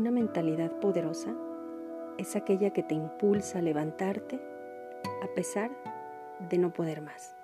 Una mentalidad poderosa es aquella que te impulsa a levantarte a pesar de no poder más.